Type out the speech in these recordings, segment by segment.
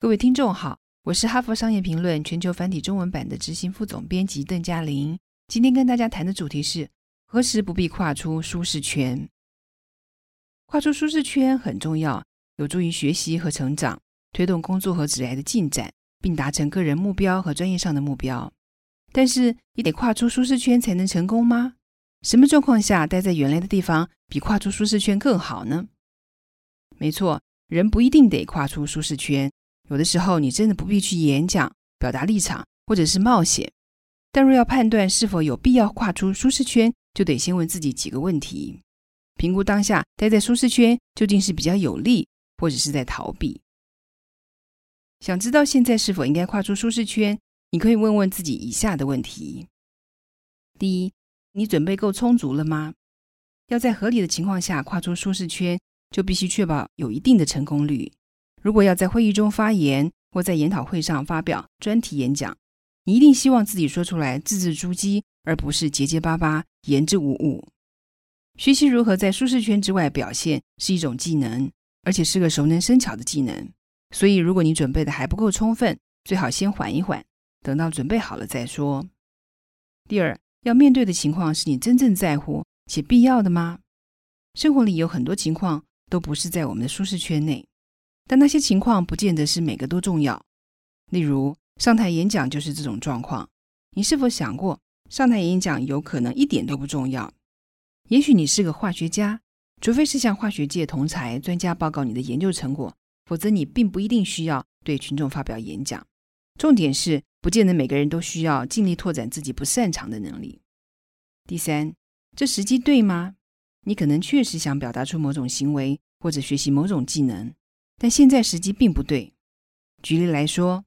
各位听众好，我是哈佛商业评论全球繁体中文版的执行副总编辑邓嘉玲。今天跟大家谈的主题是何时不必跨出舒适圈。跨出舒适圈很重要，有助于学习和成长，推动工作和职业的进展，并达成个人目标和专业上的目标。但是，你得跨出舒适圈才能成功吗？什么状况下待在原来的地方比跨出舒适圈更好呢？没错，人不一定得跨出舒适圈。有的时候，你真的不必去演讲、表达立场，或者是冒险。但若要判断是否有必要跨出舒适圈，就得先问自己几个问题：评估当下待在舒适圈究竟是比较有利，或者是在逃避。想知道现在是否应该跨出舒适圈，你可以问问自己以下的问题：第一，你准备够充足了吗？要在合理的情况下跨出舒适圈，就必须确保有一定的成功率。如果要在会议中发言，或在研讨会上发表专题演讲，你一定希望自己说出来字字珠玑，而不是结结巴巴、言之无物。学习如何在舒适圈之外表现是一种技能，而且是个熟能生巧的技能。所以，如果你准备的还不够充分，最好先缓一缓，等到准备好了再说。第二，要面对的情况是你真正在乎且必要的吗？生活里有很多情况都不是在我们的舒适圈内。但那些情况不见得是每个都重要。例如，上台演讲就是这种状况。你是否想过，上台演讲有可能一点都不重要？也许你是个化学家，除非是向化学界同才专家报告你的研究成果，否则你并不一定需要对群众发表演讲。重点是，不见得每个人都需要尽力拓展自己不擅长的能力。第三，这时机对吗？你可能确实想表达出某种行为，或者学习某种技能。但现在时机并不对。举例来说，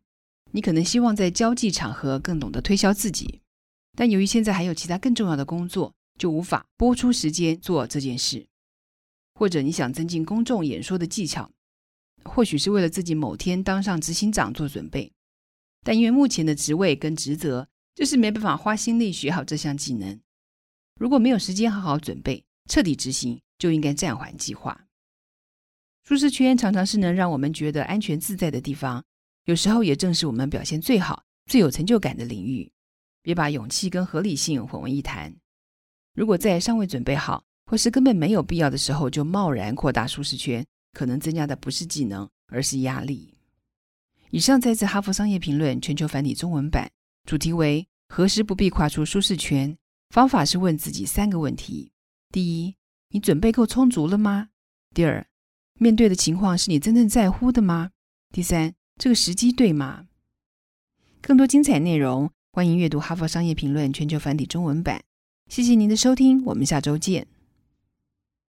你可能希望在交际场合更懂得推销自己，但由于现在还有其他更重要的工作，就无法拨出时间做这件事。或者你想增进公众演说的技巧，或许是为了自己某天当上执行长做准备，但因为目前的职位跟职责，就是没办法花心力学好这项技能。如果没有时间好好准备，彻底执行，就应该暂缓计划。舒适圈常常是能让我们觉得安全自在的地方，有时候也正是我们表现最好、最有成就感的领域。别把勇气跟合理性混为一谈。如果在尚未准备好，或是根本没有必要的时候就贸然扩大舒适圈，可能增加的不是技能，而是压力。以上摘自《哈佛商业评论》全球繁体中文版，主题为“何时不必跨出舒适圈”。方法是问自己三个问题：第一，你准备够充足了吗？第二，面对的情况是你真正在乎的吗？第三，这个时机对吗？更多精彩内容，欢迎阅读《哈佛商业评论》全球繁体中文版。谢谢您的收听，我们下周见。